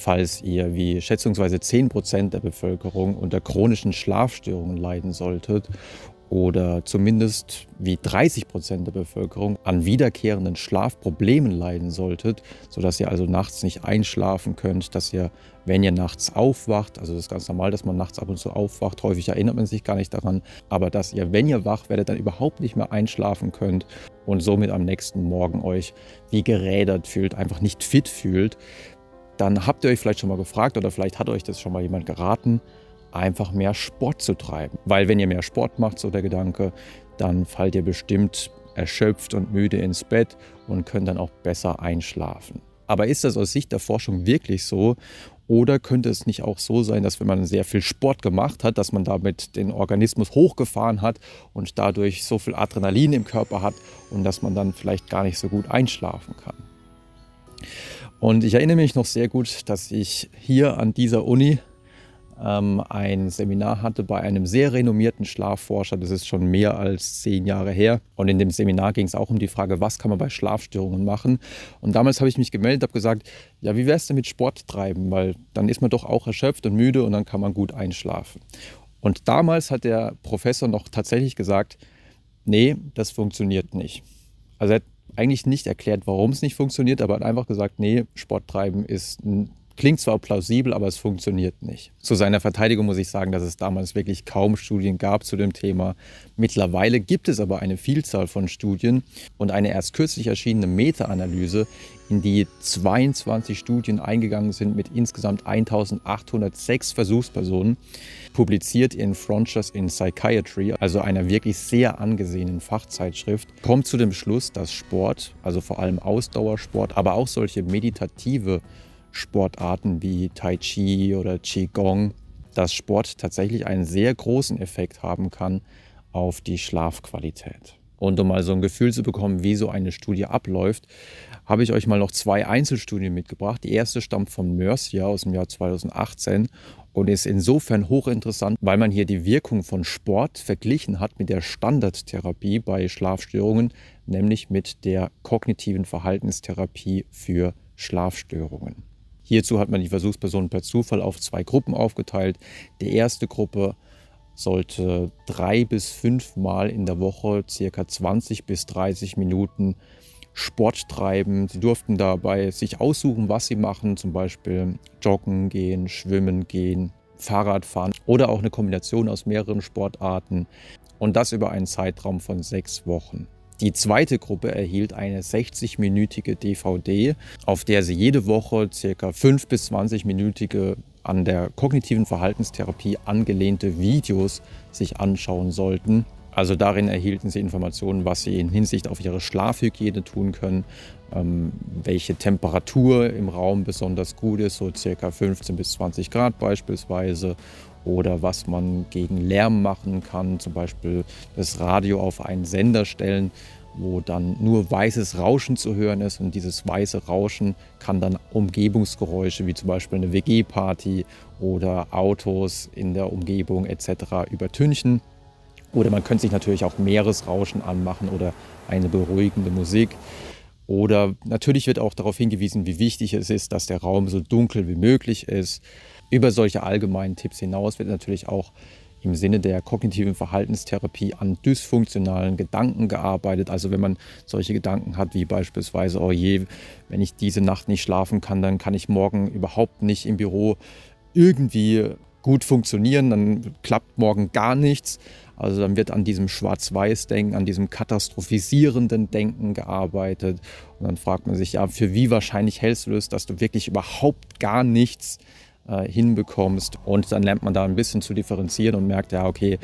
falls ihr wie schätzungsweise 10% der Bevölkerung unter chronischen Schlafstörungen leiden solltet oder zumindest wie 30 Prozent der Bevölkerung an wiederkehrenden Schlafproblemen leiden solltet, sodass ihr also nachts nicht einschlafen könnt, dass ihr, wenn ihr nachts aufwacht, also das ist ganz normal, dass man nachts ab und zu aufwacht, häufig erinnert man sich gar nicht daran, aber dass ihr, wenn ihr wach werdet, dann überhaupt nicht mehr einschlafen könnt und somit am nächsten Morgen euch wie gerädert fühlt, einfach nicht fit fühlt, dann habt ihr euch vielleicht schon mal gefragt oder vielleicht hat euch das schon mal jemand geraten, einfach mehr Sport zu treiben. Weil wenn ihr mehr Sport macht, so der Gedanke, dann fallt ihr bestimmt erschöpft und müde ins Bett und könnt dann auch besser einschlafen. Aber ist das aus Sicht der Forschung wirklich so? Oder könnte es nicht auch so sein, dass wenn man sehr viel Sport gemacht hat, dass man damit den Organismus hochgefahren hat und dadurch so viel Adrenalin im Körper hat und dass man dann vielleicht gar nicht so gut einschlafen kann? Und ich erinnere mich noch sehr gut, dass ich hier an dieser Uni ähm, ein Seminar hatte bei einem sehr renommierten Schlafforscher. Das ist schon mehr als zehn Jahre her. Und in dem Seminar ging es auch um die Frage, was kann man bei Schlafstörungen machen. Und damals habe ich mich gemeldet, habe gesagt, ja, wie wäre es denn mit Sport treiben? Weil dann ist man doch auch erschöpft und müde und dann kann man gut einschlafen. Und damals hat der Professor noch tatsächlich gesagt, nee, das funktioniert nicht. Also er hat eigentlich nicht erklärt, warum es nicht funktioniert, aber hat einfach gesagt, nee, Sport treiben ist ein Klingt zwar plausibel, aber es funktioniert nicht. Zu seiner Verteidigung muss ich sagen, dass es damals wirklich kaum Studien gab zu dem Thema. Mittlerweile gibt es aber eine Vielzahl von Studien und eine erst kürzlich erschienene Meta-Analyse, in die 22 Studien eingegangen sind mit insgesamt 1806 Versuchspersonen, publiziert in Frontiers in Psychiatry, also einer wirklich sehr angesehenen Fachzeitschrift, kommt zu dem Schluss, dass Sport, also vor allem Ausdauersport, aber auch solche meditative Sportarten wie Tai Chi oder Qigong, dass Sport tatsächlich einen sehr großen Effekt haben kann auf die Schlafqualität. Und um mal so ein Gefühl zu bekommen, wie so eine Studie abläuft, habe ich euch mal noch zwei Einzelstudien mitgebracht. Die erste stammt von Mercia aus dem Jahr 2018 und ist insofern hochinteressant, weil man hier die Wirkung von Sport verglichen hat mit der Standardtherapie bei Schlafstörungen, nämlich mit der kognitiven Verhaltenstherapie für Schlafstörungen. Hierzu hat man die Versuchspersonen per Zufall auf zwei Gruppen aufgeteilt. Die erste Gruppe sollte drei bis fünf Mal in der Woche circa 20 bis 30 Minuten Sport treiben. Sie durften dabei sich aussuchen, was sie machen, zum Beispiel joggen gehen, schwimmen gehen, Fahrrad fahren oder auch eine Kombination aus mehreren Sportarten und das über einen Zeitraum von sechs Wochen. Die zweite Gruppe erhielt eine 60-minütige DVD, auf der sie jede Woche ca. 5 bis 20-minütige an der kognitiven Verhaltenstherapie angelehnte Videos sich anschauen sollten. Also darin erhielten sie Informationen, was sie in Hinsicht auf ihre Schlafhygiene tun können, ähm, welche Temperatur im Raum besonders gut ist, so ca. 15 bis 20 Grad beispielsweise, oder was man gegen Lärm machen kann, zum Beispiel das Radio auf einen Sender stellen, wo dann nur weißes Rauschen zu hören ist und dieses weiße Rauschen kann dann Umgebungsgeräusche wie zum Beispiel eine WG-Party oder Autos in der Umgebung etc. übertünchen. Oder man könnte sich natürlich auch Meeresrauschen anmachen oder eine beruhigende Musik. Oder natürlich wird auch darauf hingewiesen, wie wichtig es ist, dass der Raum so dunkel wie möglich ist. Über solche allgemeinen Tipps hinaus wird natürlich auch im Sinne der kognitiven Verhaltenstherapie an dysfunktionalen Gedanken gearbeitet. Also wenn man solche Gedanken hat wie beispielsweise, oh je, wenn ich diese Nacht nicht schlafen kann, dann kann ich morgen überhaupt nicht im Büro irgendwie gut funktionieren, dann klappt morgen gar nichts. Also dann wird an diesem Schwarz-Weiß-Denken, an diesem katastrophisierenden Denken gearbeitet. Und dann fragt man sich, ja, für wie wahrscheinlich hältst du das, dass du wirklich überhaupt gar nichts äh, hinbekommst. Und dann lernt man da ein bisschen zu differenzieren und merkt, ja, okay,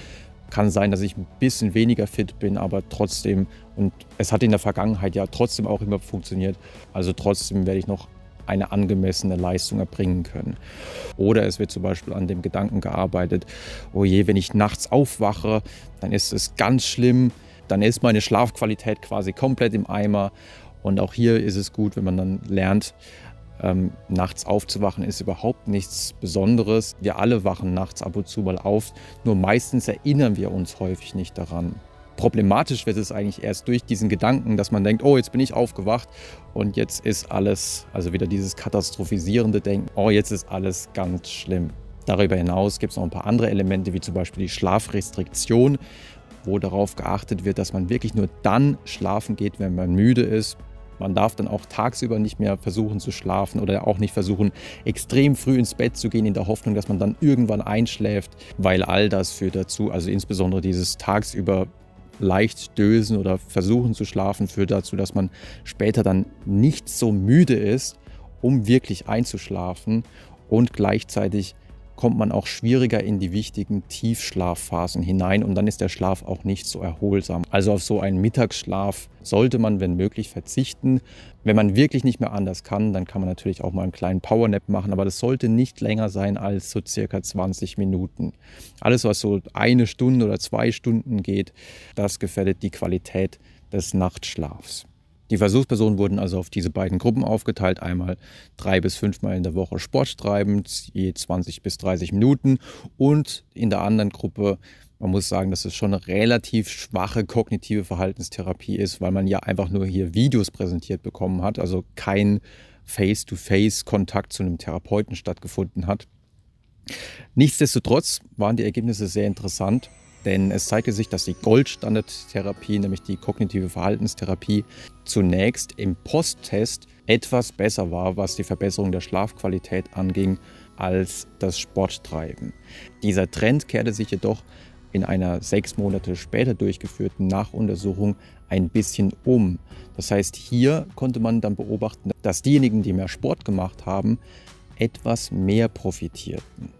kann sein, dass ich ein bisschen weniger fit bin, aber trotzdem, und es hat in der Vergangenheit ja trotzdem auch immer funktioniert, also trotzdem werde ich noch eine angemessene Leistung erbringen können. Oder es wird zum Beispiel an dem Gedanken gearbeitet, oh je, wenn ich nachts aufwache, dann ist es ganz schlimm, dann ist meine Schlafqualität quasi komplett im Eimer. Und auch hier ist es gut, wenn man dann lernt, ähm, nachts aufzuwachen ist überhaupt nichts Besonderes. Wir alle wachen nachts ab und zu mal auf, nur meistens erinnern wir uns häufig nicht daran. Problematisch wird es eigentlich erst durch diesen Gedanken, dass man denkt, oh, jetzt bin ich aufgewacht und jetzt ist alles, also wieder dieses katastrophisierende Denken, oh, jetzt ist alles ganz schlimm. Darüber hinaus gibt es noch ein paar andere Elemente, wie zum Beispiel die Schlafrestriktion, wo darauf geachtet wird, dass man wirklich nur dann schlafen geht, wenn man müde ist. Man darf dann auch tagsüber nicht mehr versuchen zu schlafen oder auch nicht versuchen, extrem früh ins Bett zu gehen, in der Hoffnung, dass man dann irgendwann einschläft, weil all das führt dazu, also insbesondere dieses tagsüber leicht dösen oder versuchen zu schlafen, führt dazu, dass man später dann nicht so müde ist, um wirklich einzuschlafen und gleichzeitig kommt man auch schwieriger in die wichtigen Tiefschlafphasen hinein und dann ist der Schlaf auch nicht so erholsam. Also auf so einen Mittagsschlaf sollte man, wenn möglich, verzichten. Wenn man wirklich nicht mehr anders kann, dann kann man natürlich auch mal einen kleinen Powernap machen, aber das sollte nicht länger sein als so circa 20 Minuten. Alles, was so eine Stunde oder zwei Stunden geht, das gefährdet die Qualität des Nachtschlafs. Die Versuchspersonen wurden also auf diese beiden Gruppen aufgeteilt. Einmal drei bis fünfmal in der Woche Sport treiben, je 20 bis 30 Minuten. Und in der anderen Gruppe, man muss sagen, dass es schon eine relativ schwache kognitive Verhaltenstherapie ist, weil man ja einfach nur hier Videos präsentiert bekommen hat, also kein Face-to-Face-Kontakt zu einem Therapeuten stattgefunden hat. Nichtsdestotrotz waren die Ergebnisse sehr interessant. Denn es zeigte sich, dass die Goldstandardtherapie, nämlich die kognitive Verhaltenstherapie, zunächst im Posttest etwas besser war, was die Verbesserung der Schlafqualität anging, als das Sporttreiben. Dieser Trend kehrte sich jedoch in einer sechs Monate später durchgeführten Nachuntersuchung ein bisschen um. Das heißt, hier konnte man dann beobachten, dass diejenigen, die mehr Sport gemacht haben, etwas mehr profitierten.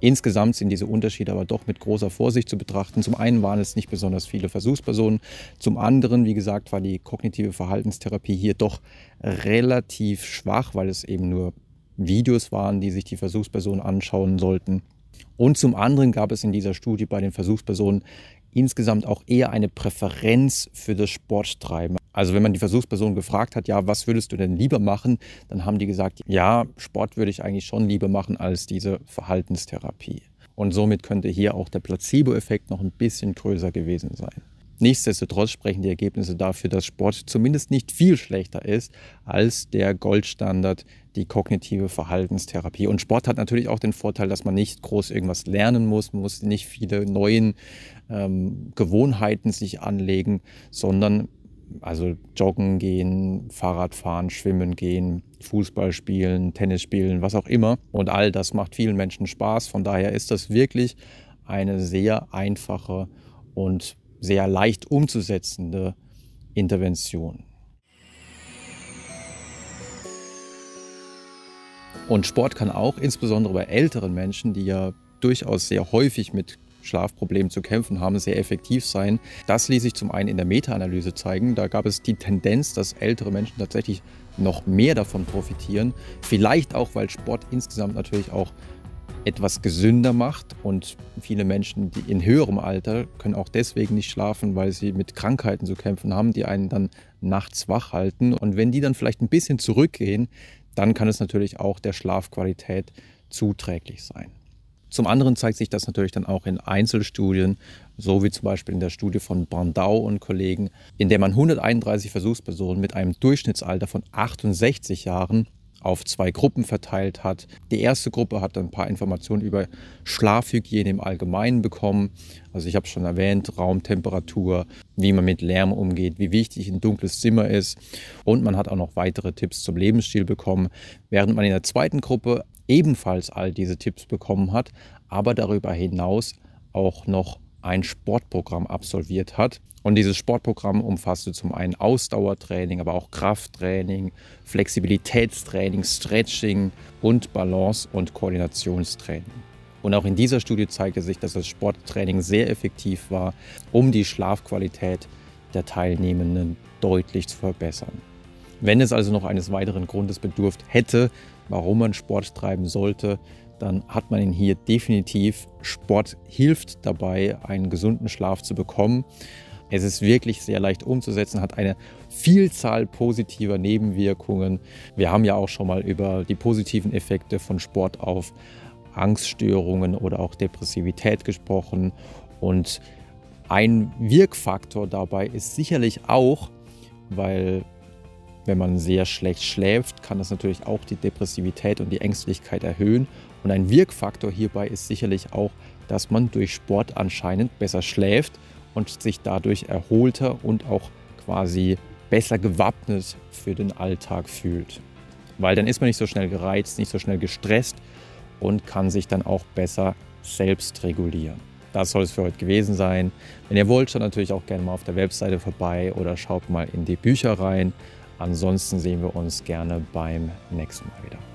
Insgesamt sind diese Unterschiede aber doch mit großer Vorsicht zu betrachten. Zum einen waren es nicht besonders viele Versuchspersonen, zum anderen, wie gesagt, war die kognitive Verhaltenstherapie hier doch relativ schwach, weil es eben nur Videos waren, die sich die Versuchspersonen anschauen sollten. Und zum anderen gab es in dieser Studie bei den Versuchspersonen insgesamt auch eher eine Präferenz für das Sporttreiben. Also wenn man die Versuchsperson gefragt hat, ja, was würdest du denn lieber machen, dann haben die gesagt, ja, Sport würde ich eigentlich schon lieber machen als diese Verhaltenstherapie. Und somit könnte hier auch der Placebo-Effekt noch ein bisschen größer gewesen sein. Nichtsdestotrotz sprechen die Ergebnisse dafür, dass Sport zumindest nicht viel schlechter ist als der Goldstandard, die kognitive Verhaltenstherapie. Und Sport hat natürlich auch den Vorteil, dass man nicht groß irgendwas lernen muss, man muss nicht viele neuen ähm, Gewohnheiten sich anlegen, sondern also joggen gehen, Fahrrad fahren, schwimmen gehen, Fußball spielen, Tennis spielen, was auch immer. Und all das macht vielen Menschen Spaß. Von daher ist das wirklich eine sehr einfache und sehr leicht umzusetzende Intervention. Und Sport kann auch insbesondere bei älteren Menschen, die ja durchaus sehr häufig mit Schlafproblemen zu kämpfen haben, sehr effektiv sein. Das ließ sich zum einen in der Meta-Analyse zeigen. Da gab es die Tendenz, dass ältere Menschen tatsächlich noch mehr davon profitieren. Vielleicht auch, weil Sport insgesamt natürlich auch etwas gesünder macht und viele Menschen, die in höherem Alter, können auch deswegen nicht schlafen, weil sie mit Krankheiten zu kämpfen haben, die einen dann nachts wach halten. Und wenn die dann vielleicht ein bisschen zurückgehen, dann kann es natürlich auch der Schlafqualität zuträglich sein. Zum anderen zeigt sich das natürlich dann auch in Einzelstudien, so wie zum Beispiel in der Studie von Brandau und Kollegen, in der man 131 Versuchspersonen mit einem Durchschnittsalter von 68 Jahren auf zwei Gruppen verteilt hat. Die erste Gruppe hat ein paar Informationen über Schlafhygiene im Allgemeinen bekommen. Also ich habe schon erwähnt, Raumtemperatur, wie man mit Lärm umgeht, wie wichtig ein dunkles Zimmer ist. Und man hat auch noch weitere Tipps zum Lebensstil bekommen. Während man in der zweiten Gruppe ebenfalls all diese Tipps bekommen hat, aber darüber hinaus auch noch ein Sportprogramm absolviert hat. Und dieses Sportprogramm umfasste zum einen Ausdauertraining, aber auch Krafttraining, Flexibilitätstraining, Stretching und Balance- und Koordinationstraining. Und auch in dieser Studie zeigte sich, dass das Sporttraining sehr effektiv war, um die Schlafqualität der Teilnehmenden deutlich zu verbessern. Wenn es also noch eines weiteren Grundes bedurft hätte, warum man Sport treiben sollte, dann hat man ihn hier definitiv. Sport hilft dabei, einen gesunden Schlaf zu bekommen. Es ist wirklich sehr leicht umzusetzen, hat eine Vielzahl positiver Nebenwirkungen. Wir haben ja auch schon mal über die positiven Effekte von Sport auf Angststörungen oder auch Depressivität gesprochen. Und ein Wirkfaktor dabei ist sicherlich auch, weil Wenn man sehr schlecht schläft, kann das natürlich auch die Depressivität und die Ängstlichkeit erhöhen. Und ein Wirkfaktor hierbei ist sicherlich auch, dass man durch Sport anscheinend besser schläft und sich dadurch erholter und auch quasi besser gewappnet für den Alltag fühlt. Weil dann ist man nicht so schnell gereizt, nicht so schnell gestresst und kann sich dann auch besser selbst regulieren. Das soll es für heute gewesen sein. Wenn ihr wollt, schaut natürlich auch gerne mal auf der Webseite vorbei oder schaut mal in die Bücher rein. Ansonsten sehen wir uns gerne beim nächsten Mal wieder.